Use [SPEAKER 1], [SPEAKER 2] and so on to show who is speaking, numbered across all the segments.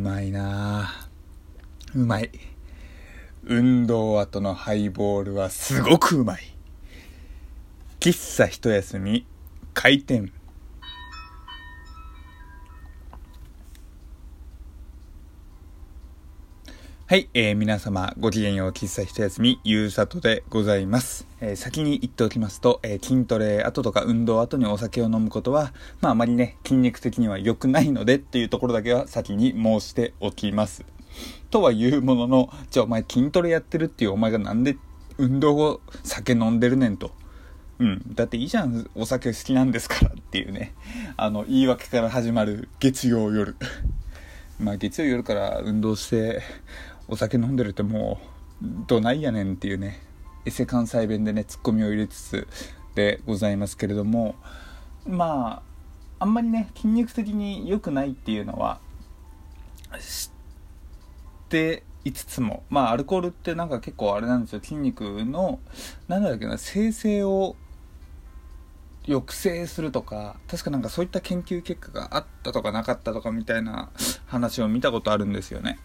[SPEAKER 1] まいな。うまい。運動後のハイボールはすごくうまい。喫茶一休み開店。はい、えー、皆様ごきげんよう喫茶一休みゆうさとでございます、えー、先に言っておきますと、えー、筋トレ後とか運動後にお酒を飲むことはまああまりね筋肉的には良くないのでっていうところだけは先に申しておきますとはいうもののじゃあお前筋トレやってるっていうお前がなんで運動後酒飲んでるねんとうん。だっていいじゃん、お酒好きなんですからっていうね。あの、言い訳から始まる月曜夜。まあ月曜夜から運動して、お酒飲んでるってもうどないやねんっていうねエセ関西弁でねツッコミを入れつつでございますけれどもまああんまりね筋肉的に良くないっていうのは知っていつつもまあアルコールってなんか結構あれなんですよ。筋肉の何だっけな生成を抑制するとか確かなんかそういった研究結果があったとかなかったとかみたいな話を見たことあるんですよね。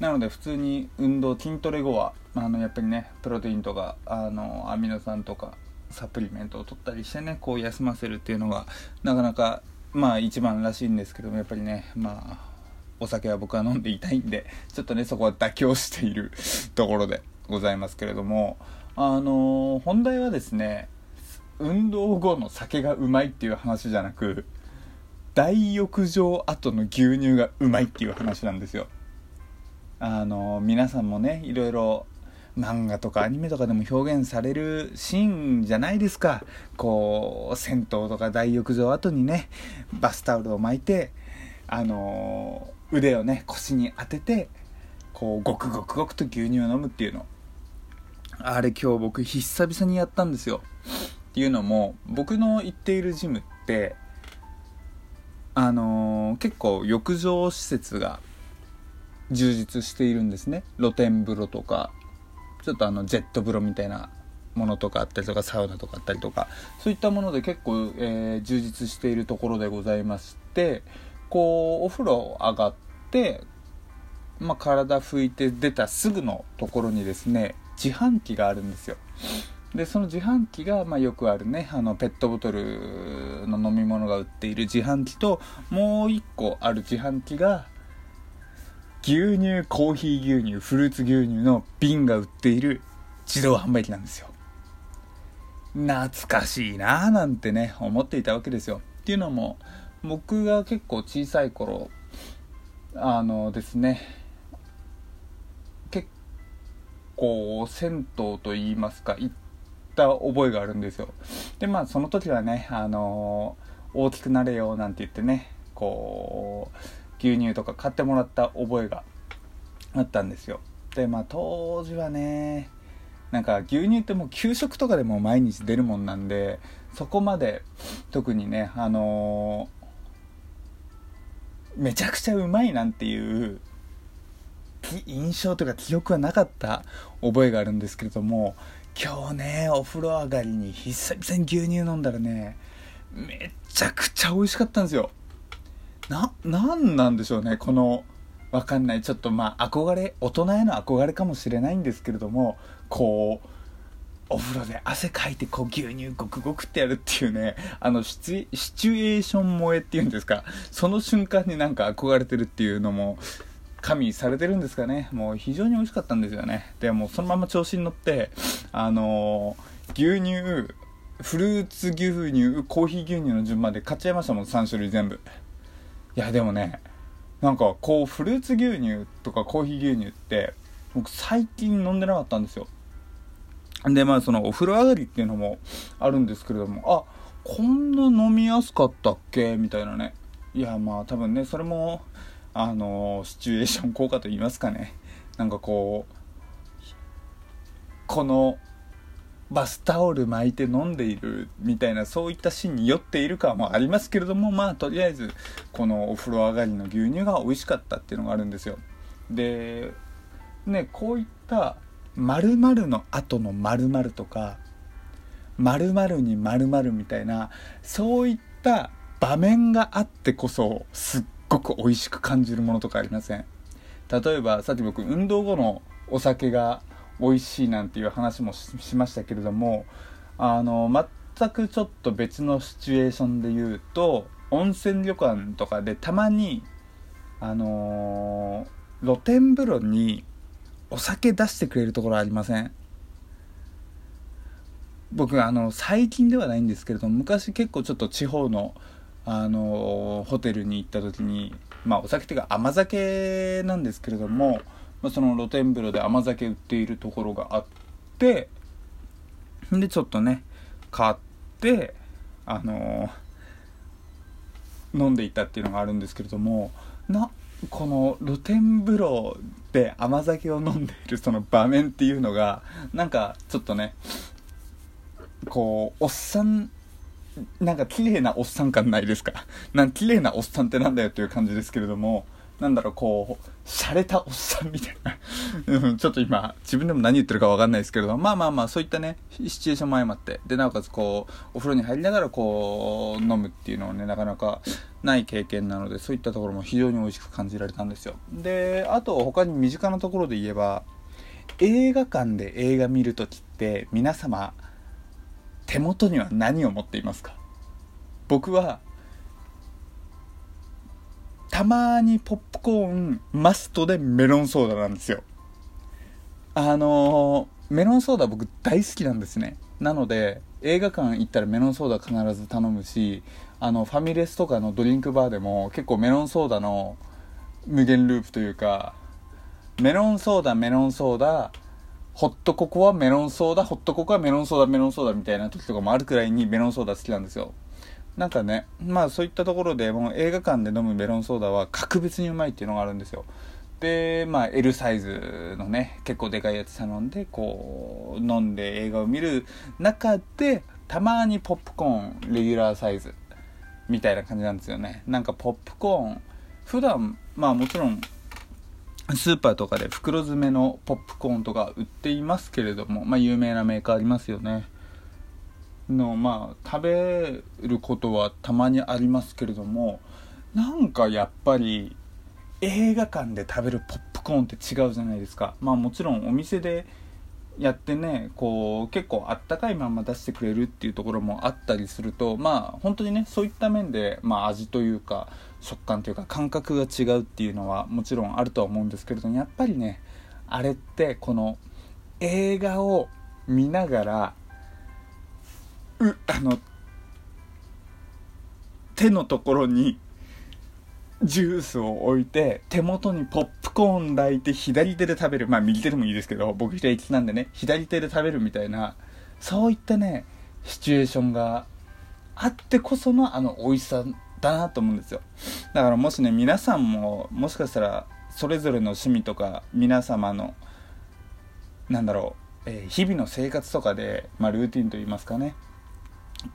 [SPEAKER 1] なので普通に運動筋トレ後はあのやっぱりねプロテインとかあのアミノ酸とかサプリメントを取ったりしてねこう休ませるっていうのがなかなかまあ一番らしいんですけどもやっぱりねまあお酒は僕は飲んでいたいんでちょっとねそこは妥協している ところでございますけれどもあの本題はですね運動後の酒がうまいっていう話じゃなく大浴場後の牛乳がうまいっていう話なんですよ。あの皆さんもねいろいろ漫画とかアニメとかでも表現されるシーンじゃないですか。こう銭湯とか大浴場後にねバスタオルを巻いてあの腕をね腰に当ててこうごくごくごくと牛乳を飲むっていうの。あれ今日僕久々にやったんですよ。っていうのも僕の行っているジムってあの、結構浴場施設が充実しているんですね。露天風呂とかちょっとあのジェット風呂みたいなものとかあったりとかサウナとかあったりとかそういったもので結構、えー、充実しているところでございましてこうお風呂上がって、まあ、体拭いて出たすぐのところにですね自販機があるんですよ。でその自販機が、まあ、よくあるねあのペットボトルの飲み物が売っている自販機ともう一個ある自販機が牛乳コーヒー牛乳フルーツ牛乳の瓶が売っている自動販売機なんですよ。懐かしいなーなんてね思っていたわけですよ。っていうのも僕が結構小さい頃あのですね結構銭湯といいますか行った覚えがあるんですよ。でまあその時はねあの、大きくなれよなんて言ってねこう牛乳とか買ってもらった覚えがあったんですよ。でまあ当時はねなんか牛乳ってもう給食とかでも毎日出るもんなんでそこまで特にねあのー、めちゃくちゃうまいなんていう印象というか記憶はなかった覚えがあるんですけれども今日ねお風呂上がりに久々に牛乳飲んだらねめちゃくちゃ美味しかったんですよ。な何なんでしょうねこのわかんない。ちょっとまあ憧れ大人への憧れかもしれないんですけれどもこうお風呂で汗かいてこう牛乳ゴクゴクってやるっていうねあのシチュエーション萌えっていうんですかその瞬間になんか憧れてるっていうのも加味されてるんですかね。もう非常に美味しかったんですよね。でもそのまま調子に乗ってあのー、牛乳フルーツ牛乳コーヒー牛乳の順番で買っちゃいましたもん3種類全部。いやでもねなんかこうフルーツ牛乳とかコーヒー牛乳って僕最近飲んでなかったんですよ。でまあそのお風呂上がりっていうのもあるんですけれどもあこんな飲みやすかったっけ？みたいなね。いやまあ多分ねそれもあのシチュエーション効果と言いますかね。なんかこうこのバスタオル巻いて飲んでいるみたいなそういったシーンに酔っているかもありますけれどもまあとりあえずこのお風呂上がりの牛乳が美味しかったっていうのがあるんですよ。でねこういった〇〇の後の〇〇とか〇〇に〇〇みたいなそういった場面があってこそすっごく美味しく感じるものとかありません？例えばさっき僕運動後のお酒が美味しいなんていう話もしましたけれどもあの全くちょっと別のシチュエーションで言うと温泉旅館とかでたまにあのー、露天風呂にお酒出してくれるところありません？僕あの最近ではないんですけれども昔結構ちょっと地方のあのホテルに行った時にまあお酒っていうか甘酒なんですけれども、まあ、その露天風呂で甘酒売っているところがあってでちょっとね買ってあの飲んでいたっていうのがあるんですけれどもなこの露天風呂で甘酒を飲んでいるその場面っていうのがなんかちょっとねこうおっさんなんか綺麗なおっさん感ないですか？なん綺麗なおっさんってなんだよっていう感じですけれどもなんだろうこう洒落たおっさんみたいな。うん、ちょっと今自分でも何言ってるか分かんないですけれどまあまあまあそういったねシチュエーションも相まって。でなおかつこうお風呂に入りながらこう飲むっていうのはねなかなかない経験なのでそういったところも非常に美味しく感じられたんですよ。であと他に身近なところで言えば映画館で映画見るときって皆様手元には何を持っていますか？僕はたまにポップコーンマストでメロンソーダなんですよ。あのー、メロンソーダ僕大好きなんですね。なので映画館行ったらメロンソーダ必ず頼むしあのファミレスとかのドリンクバーでも結構メロンソーダの無限ループというかメロンソーダメロンソーダホットココはメロンソーダホットココはメロンソーダメロンソーダみたいな時とかもあるくらいにメロンソーダ好きなんですよ。なんかねまあそういったところでもう映画館で飲むメロンソーダは格別にうまいっていうのがあるんですよ。でまあ L サイズのね結構でかいやつ頼んでこう飲んで映画を見る中でたまにポップコーンレギュラーサイズみたいな感じなんですよね。なんかポップコーン普段まあもちろんスーパーとかで袋詰めのポップコーンとか売っていますけれども、まあ、有名なメーカーありますよね。のまあ食べることはたまにありますけれどもなんかやっぱり映画館で食べるポップコーンって違うじゃないですか。まあもちろんお店でやってねこう結構あったかいまま出してくれるっていうところもあったりするとまあ本当にねそういった面で、まあ、味というか食感というか感覚が違うっていうのはもちろんあるとは思うんですけれどもやっぱりねあれってこの映画を見ながらうあの手のところにジュースを置いて手元にポップコーン抱いて左手で食べる。まあ右手でもいいですけど僕左利きなんでね。左手で食べるみたいなそういったねシチュエーションがあってこそのあの美味しさだなと思うんですよ。だからもしね皆さんももしかしたらそれぞれの趣味とか皆様のなんだろう、えー、日々の生活とかで、まあ、ルーティンといいますかね。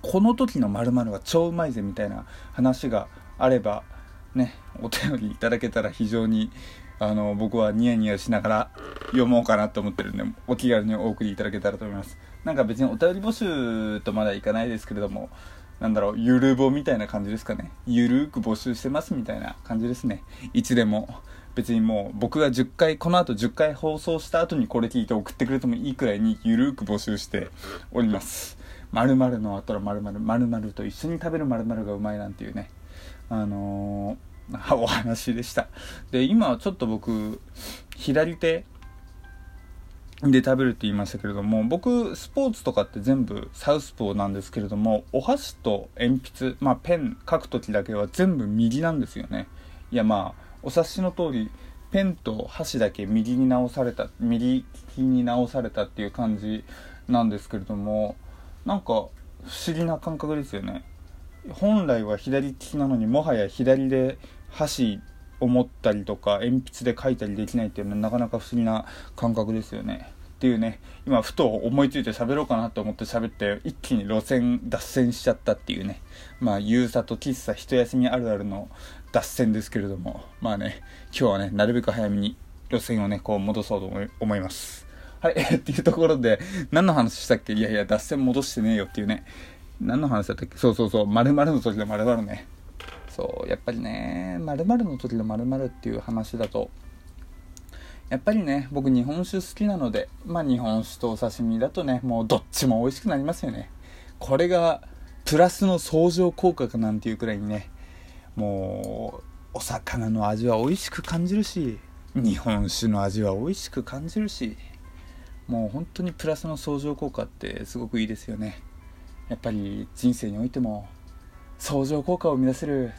[SPEAKER 1] この時の〇〇は超うまいぜみたいな話があればねお便りいただけたら非常にあの僕はニヤニヤしながら読もうかなと思ってるんでお気軽にお送りいただけたらと思いますなんか別にお便り募集とまだいかないですけれどもなんだろう、ゆるぼみたいな感じですかね。ゆるーく募集してますみたいな感じですね。いつでも。別にもう僕が10回、この後10回放送した後にこれ聞いて送ってくれてもいいくらいにゆるーく募集しております。〇〇の後の〇〇、〇〇と一緒に食べる〇〇がうまいなんていうね。あのー、お話でした。で、今はちょっと僕、左手、で食べるって言いましたけれども僕スポーツとかって全部サウスポーなんですけれどもお箸と鉛筆まあペン書く時だけは全部右なんですよねいやまあお察しの通りペンと箸だけ右に直された右利きに直されたっていう感じなんですけれどもなんか不思議な感覚ですよね。本来は左利きなのにもはや左で箸を持ったりとか鉛筆で書いたりできないっていうのはなかなか不思議な感覚ですよね。っていうね今ふと思いついて喋ろうかなと思って喋って一気に路線脱線しちゃったっていうね。まあゆうさと喫茶一休みあるあるの脱線ですけれども。まあね今日はねなるべく早めに路線をねこう戻そうと思います。はいっていうところで何の話したっけ？いやいや脱線戻してねえよっていうね。何の話だったっけ？そうそうそう。〇〇の時で〇〇ね。そうやっぱりね〇〇の時の〇〇っていう話だとやっぱりね僕日本酒好きなのでまあ日本酒とお刺身だとねもうどっちも美味しくなりますよね。これがプラスの相乗効果かなんていうくらいにねもうお魚の味は美味しく感じるし日本酒の味は美味しく感じるしもう本当にプラスの相乗効果ってすごくいいですよね。やっぱり人生においても相乗効果を生み出せる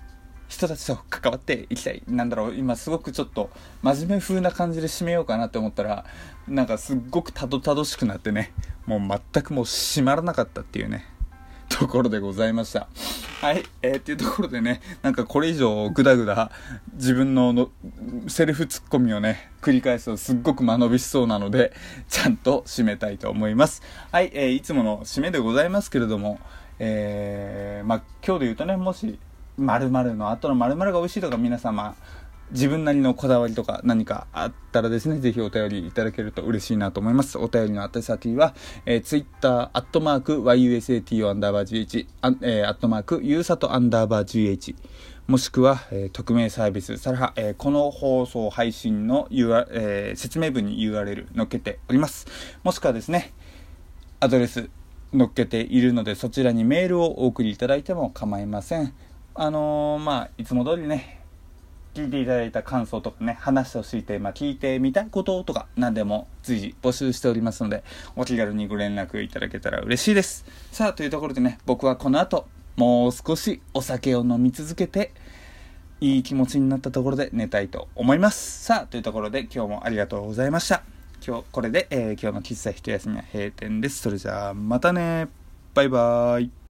[SPEAKER 1] 人たちと関わっていきたいなんだろう。今すごくちょっと真面目風な感じで締めようかなって思ったらなんかすっごくたどたどしくなってねもう全くもう締まらなかったっていうね。ところでございました。はい、えー、っていうところでね、なんかこれ以上ぐだぐだ自分ののセルフツッコミをね、繰り返すとすっごく間延びしそうなので、ちゃんと締めたいと思います。はい、えー、いつもの締めでございますけれども、えー、まあ今日で言うとね、もし、〇〇の後の〇〇が美味しいとか皆様、自分なりのこだわりとか何かあったらですね、ぜひお便りいただけると嬉しいなと思います。お便りの宛先は、えー、ツイッター、アットマーク、yusato アンダーバー gh、あえ、アットマーク、ゆうさとアンダーバー gh、もしくは、えー、匿名サービス、さらは、えー、この放送配信の、UR えー、説明文に URL 載っけております。もしくはですね、アドレス載っけているので、そちらにメールをお送りいただいても構いません。あのー、まあ、いつも通りね、聞いていただいた感想とかね、話してほしいテーマ、聞いてみたいこととか、何でも随時募集しておりますので、お気軽にご連絡いただけたら嬉しいです。さあ、というところでね、僕はこの後、もう少しお酒を飲み続けて、いい気持ちになったところで寝たいと思います。さあ、というところで今日もありがとうございました。今日、これで、えー、今日の喫茶一休みは閉店です。それじゃあ、またね。バイバーイ。